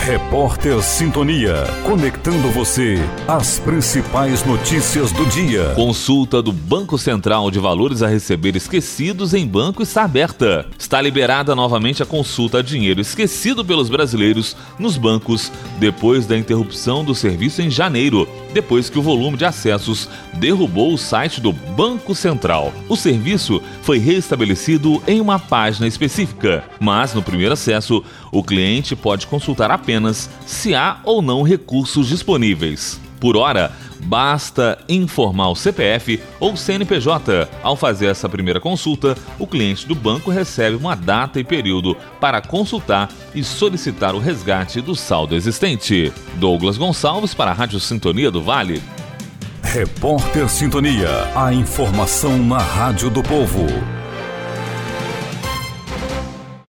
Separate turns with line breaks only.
Repórter Sintonia, conectando você às principais notícias do dia.
Consulta do Banco Central de Valores a receber esquecidos em banco está aberta. Está liberada novamente a consulta a dinheiro esquecido pelos brasileiros nos bancos depois da interrupção do serviço em janeiro, depois que o volume de acessos derrubou o site do Banco Central. O serviço foi restabelecido em uma página específica, mas no primeiro acesso, o cliente pode consultar apenas se há ou não recursos disponíveis. Por hora, basta informar o CPF ou CNPJ. Ao fazer essa primeira consulta, o cliente do banco recebe uma data e período para consultar e solicitar o resgate do saldo existente. Douglas Gonçalves para a Rádio Sintonia do Vale.
Repórter Sintonia, a informação na Rádio do Povo.